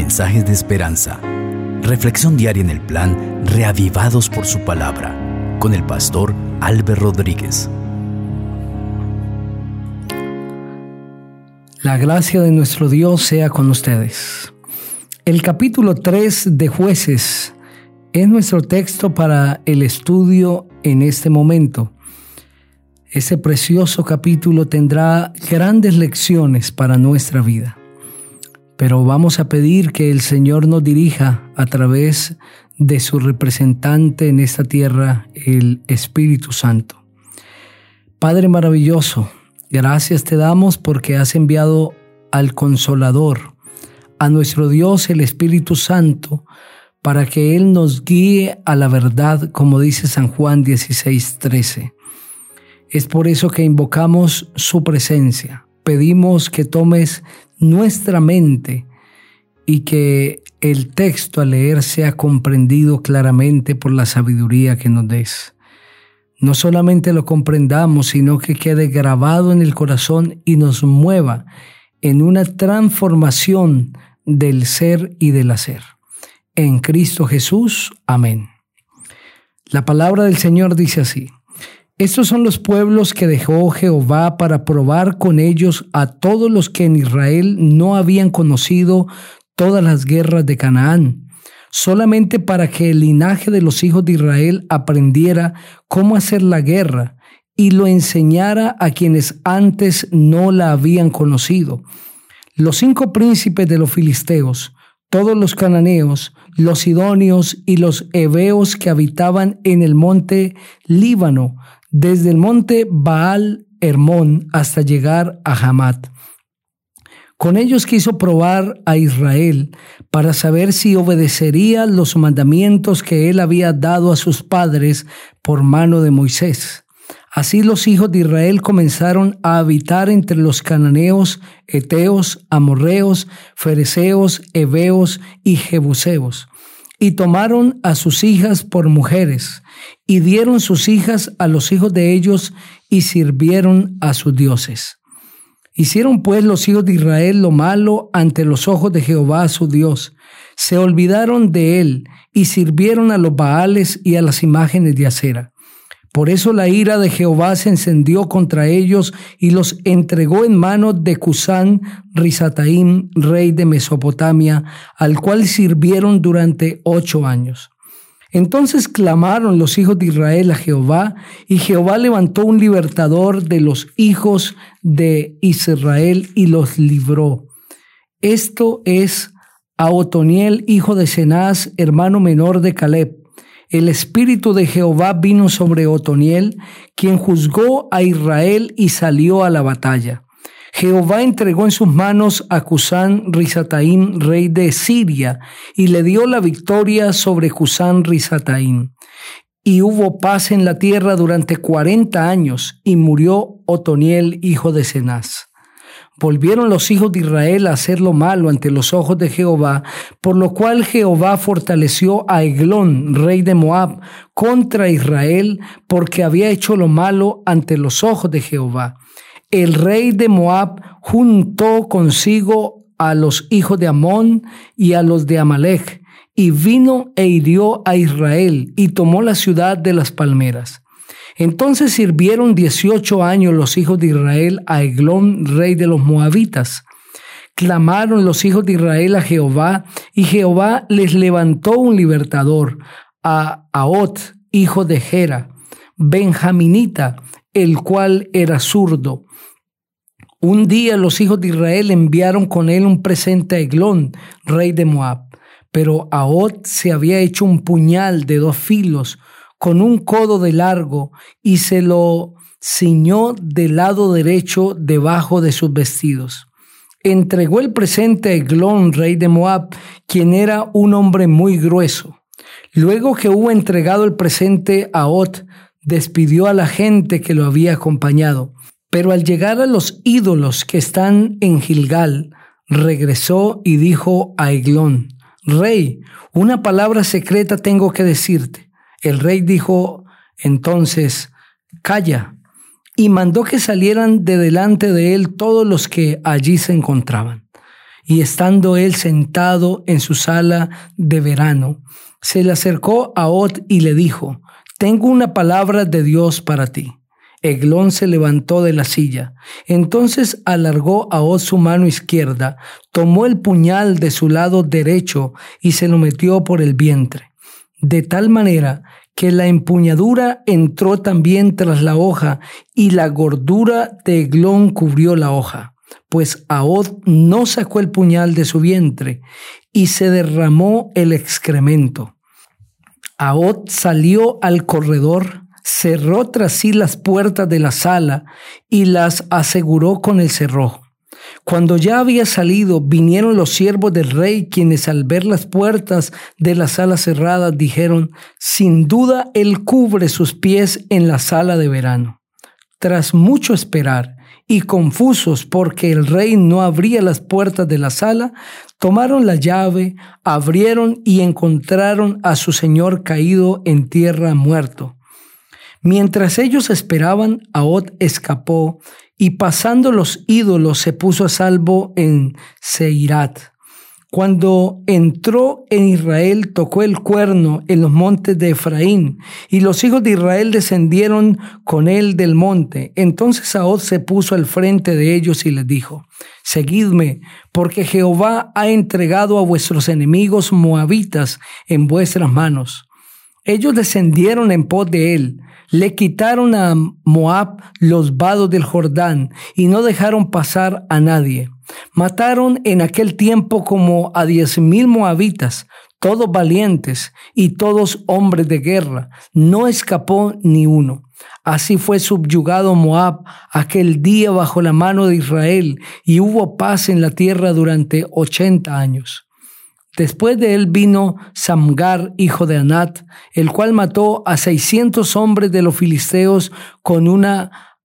mensajes de esperanza. Reflexión diaria en el plan Reavivados por su palabra con el pastor Álvaro Rodríguez. La gracia de nuestro Dios sea con ustedes. El capítulo 3 de jueces es nuestro texto para el estudio en este momento. Ese precioso capítulo tendrá grandes lecciones para nuestra vida. Pero vamos a pedir que el Señor nos dirija a través de su representante en esta tierra, el Espíritu Santo. Padre maravilloso, gracias te damos porque has enviado al Consolador, a nuestro Dios el Espíritu Santo, para que Él nos guíe a la verdad, como dice San Juan 16:13. Es por eso que invocamos su presencia. Pedimos que tomes nuestra mente y que el texto al leer sea comprendido claramente por la sabiduría que nos des. No solamente lo comprendamos, sino que quede grabado en el corazón y nos mueva en una transformación del ser y del hacer. En Cristo Jesús. Amén. La palabra del Señor dice así. Estos son los pueblos que dejó Jehová para probar con ellos a todos los que en Israel no habían conocido todas las guerras de Canaán, solamente para que el linaje de los hijos de Israel aprendiera cómo hacer la guerra y lo enseñara a quienes antes no la habían conocido. Los cinco príncipes de los filisteos, todos los cananeos, los sidonios y los heveos que habitaban en el monte Líbano, desde el monte Baal Hermón hasta llegar a Hamat. Con ellos quiso probar a Israel para saber si obedecería los mandamientos que él había dado a sus padres por mano de Moisés. Así los hijos de Israel comenzaron a habitar entre los cananeos, eteos, amorreos, fereceos, heveos y jebuseos y tomaron a sus hijas por mujeres, y dieron sus hijas a los hijos de ellos, y sirvieron a sus dioses. Hicieron pues los hijos de Israel lo malo ante los ojos de Jehová su Dios. Se olvidaron de él, y sirvieron a los Baales y a las imágenes de acera. Por eso la ira de Jehová se encendió contra ellos y los entregó en manos de Cusán Risataim, rey de Mesopotamia, al cual sirvieron durante ocho años. Entonces clamaron los hijos de Israel a Jehová, y Jehová levantó un libertador de los hijos de Israel y los libró. Esto es a Otoniel, hijo de Cenaz, hermano menor de Caleb el Espíritu de Jehová vino sobre Otoniel, quien juzgó a Israel y salió a la batalla. Jehová entregó en sus manos a Cusán Risataim, rey de Siria, y le dio la victoria sobre Cusán Risataim. Y hubo paz en la tierra durante cuarenta años, y murió Otoniel, hijo de Cenaz. Volvieron los hijos de Israel a hacer lo malo ante los ojos de Jehová, por lo cual Jehová fortaleció a Eglón, rey de Moab, contra Israel, porque había hecho lo malo ante los ojos de Jehová. El rey de Moab juntó consigo a los hijos de Amón y a los de Amalek, y vino e hirió a Israel, y tomó la ciudad de las palmeras. Entonces sirvieron dieciocho años los hijos de Israel a Eglón, rey de los moabitas. Clamaron los hijos de Israel a Jehová, y Jehová les levantó un libertador, a Aot, hijo de Gera, benjaminita, el cual era zurdo. Un día los hijos de Israel enviaron con él un presente a Eglón, rey de Moab. Pero Aot se había hecho un puñal de dos filos, con un codo de largo y se lo ciñó del lado derecho debajo de sus vestidos. Entregó el presente a Eglón, rey de Moab, quien era un hombre muy grueso. Luego que hubo entregado el presente a Ot, despidió a la gente que lo había acompañado. Pero al llegar a los ídolos que están en Gilgal, regresó y dijo a Eglón, Rey, una palabra secreta tengo que decirte. El rey dijo entonces, calla, y mandó que salieran de delante de él todos los que allí se encontraban. y estando él sentado en su sala de verano, se le acercó a Ot y le dijo, Tengo una palabra de Dios para ti. Eglón se levantó de la silla. Entonces alargó a su mano izquierda, tomó el puñal de su lado derecho y se lo metió por el vientre. De tal manera que la empuñadura entró también tras la hoja y la gordura de Eglón cubrió la hoja. Pues Aod no sacó el puñal de su vientre y se derramó el excremento. Aod salió al corredor cerró tras sí las puertas de la sala y las aseguró con el cerrojo. Cuando ya había salido, vinieron los siervos del rey, quienes al ver las puertas de la sala cerradas dijeron, sin duda él cubre sus pies en la sala de verano. Tras mucho esperar y confusos porque el rey no abría las puertas de la sala, tomaron la llave, abrieron y encontraron a su señor caído en tierra muerto. Mientras ellos esperaban, Aod escapó y pasando los ídolos se puso a salvo en Seirat. Cuando entró en Israel, tocó el cuerno en los montes de Efraín, y los hijos de Israel descendieron con él del monte. Entonces Aod se puso al frente de ellos y les dijo, Seguidme, porque Jehová ha entregado a vuestros enemigos moabitas en vuestras manos. Ellos descendieron en pos de él, le quitaron a Moab los vados del Jordán y no dejaron pasar a nadie. Mataron en aquel tiempo como a diez mil moabitas, todos valientes y todos hombres de guerra. No escapó ni uno. Así fue subyugado Moab aquel día bajo la mano de Israel y hubo paz en la tierra durante ochenta años. Después de él vino Samgar, hijo de Anat, el cual mató a seiscientos hombres de los filisteos con una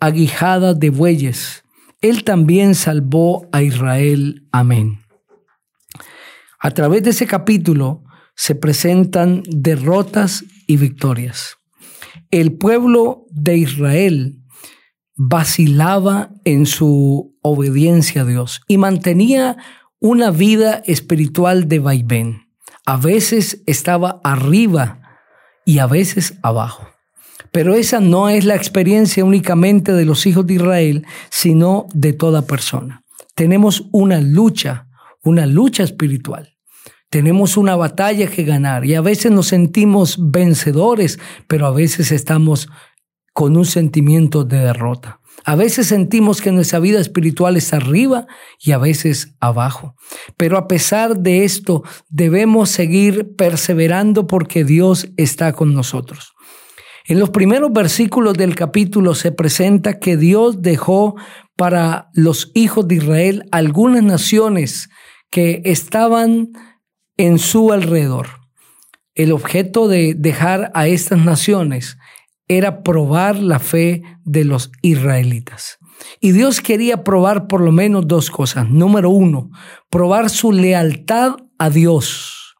aguijada de bueyes. Él también salvó a Israel. Amén. A través de ese capítulo se presentan derrotas y victorias. El pueblo de Israel vacilaba en su obediencia a Dios y mantenía una vida espiritual de vaivén. A veces estaba arriba y a veces abajo. Pero esa no es la experiencia únicamente de los hijos de Israel, sino de toda persona. Tenemos una lucha, una lucha espiritual. Tenemos una batalla que ganar y a veces nos sentimos vencedores, pero a veces estamos con un sentimiento de derrota. A veces sentimos que nuestra vida espiritual es arriba y a veces abajo. Pero a pesar de esto, debemos seguir perseverando porque Dios está con nosotros. En los primeros versículos del capítulo se presenta que Dios dejó para los hijos de Israel algunas naciones que estaban en su alrededor. El objeto de dejar a estas naciones era probar la fe de los israelitas. Y Dios quería probar por lo menos dos cosas. Número uno, probar su lealtad a Dios.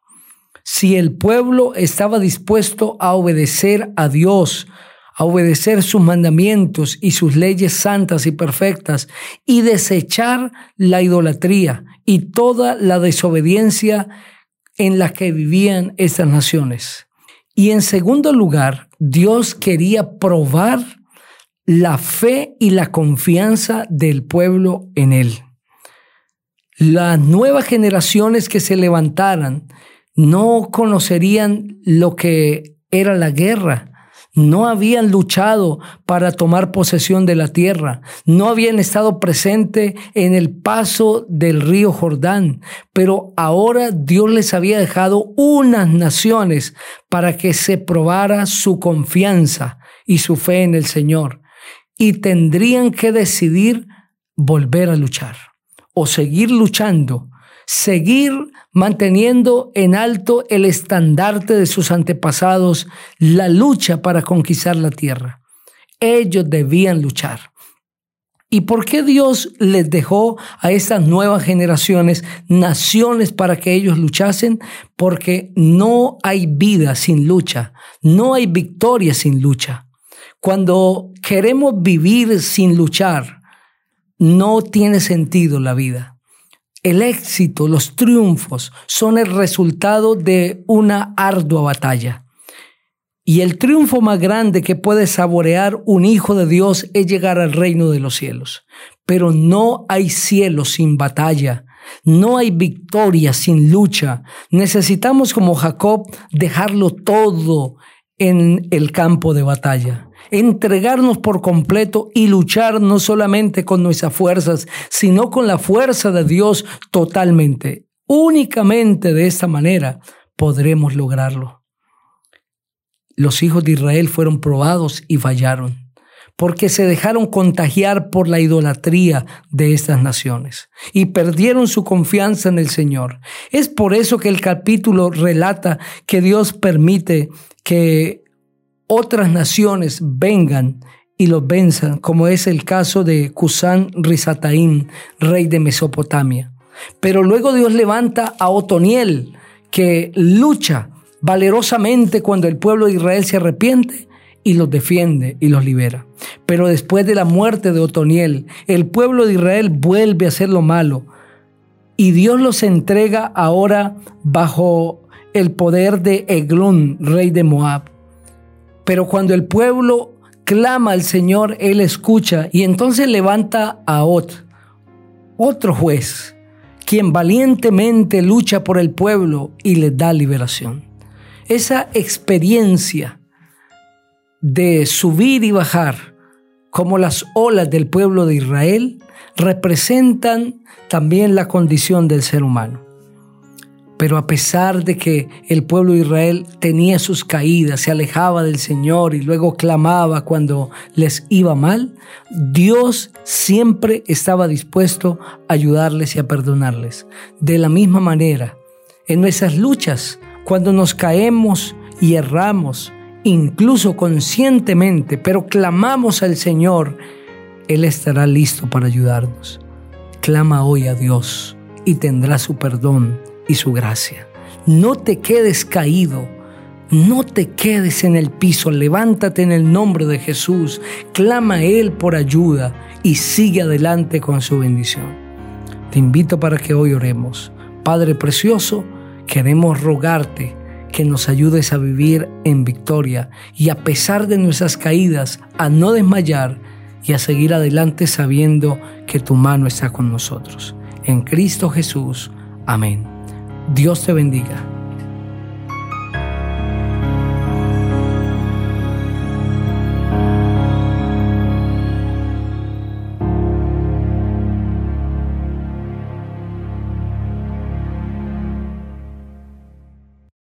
Si el pueblo estaba dispuesto a obedecer a Dios, a obedecer sus mandamientos y sus leyes santas y perfectas y desechar la idolatría y toda la desobediencia en la que vivían estas naciones. Y en segundo lugar, Dios quería probar la fe y la confianza del pueblo en Él. Las nuevas generaciones que se levantaran no conocerían lo que era la guerra, no habían luchado para tomar posesión de la tierra, no habían estado presentes en el paso del río Jordán, pero ahora Dios les había dejado unas naciones para que se probara su confianza y su fe en el Señor. Y tendrían que decidir volver a luchar o seguir luchando seguir manteniendo en alto el estandarte de sus antepasados, la lucha para conquistar la tierra. Ellos debían luchar. ¿Y por qué Dios les dejó a estas nuevas generaciones naciones para que ellos luchasen? Porque no hay vida sin lucha, no hay victoria sin lucha. Cuando queremos vivir sin luchar, no tiene sentido la vida. El éxito, los triunfos son el resultado de una ardua batalla. Y el triunfo más grande que puede saborear un hijo de Dios es llegar al reino de los cielos. Pero no hay cielo sin batalla. No hay victoria sin lucha. Necesitamos como Jacob dejarlo todo en el campo de batalla entregarnos por completo y luchar no solamente con nuestras fuerzas, sino con la fuerza de Dios totalmente. Únicamente de esta manera podremos lograrlo. Los hijos de Israel fueron probados y fallaron porque se dejaron contagiar por la idolatría de estas naciones y perdieron su confianza en el Señor. Es por eso que el capítulo relata que Dios permite que otras naciones vengan y los venzan, como es el caso de Cusán Rizataín, rey de Mesopotamia. Pero luego Dios levanta a Otoniel, que lucha valerosamente cuando el pueblo de Israel se arrepiente y los defiende y los libera. Pero después de la muerte de Otoniel, el pueblo de Israel vuelve a hacer lo malo y Dios los entrega ahora bajo el poder de Eglón, rey de Moab. Pero cuando el pueblo clama al Señor, Él escucha y entonces levanta a Ot, otro juez, quien valientemente lucha por el pueblo y le da liberación. Esa experiencia de subir y bajar como las olas del pueblo de Israel representan también la condición del ser humano. Pero a pesar de que el pueblo de Israel tenía sus caídas, se alejaba del Señor y luego clamaba cuando les iba mal, Dios siempre estaba dispuesto a ayudarles y a perdonarles. De la misma manera, en nuestras luchas, cuando nos caemos y erramos, incluso conscientemente, pero clamamos al Señor, Él estará listo para ayudarnos. Clama hoy a Dios y tendrá su perdón y su gracia. No te quedes caído, no te quedes en el piso, levántate en el nombre de Jesús, clama a Él por ayuda y sigue adelante con su bendición. Te invito para que hoy oremos. Padre Precioso, queremos rogarte que nos ayudes a vivir en victoria y a pesar de nuestras caídas, a no desmayar y a seguir adelante sabiendo que tu mano está con nosotros. En Cristo Jesús. Amén. Dios te bendiga.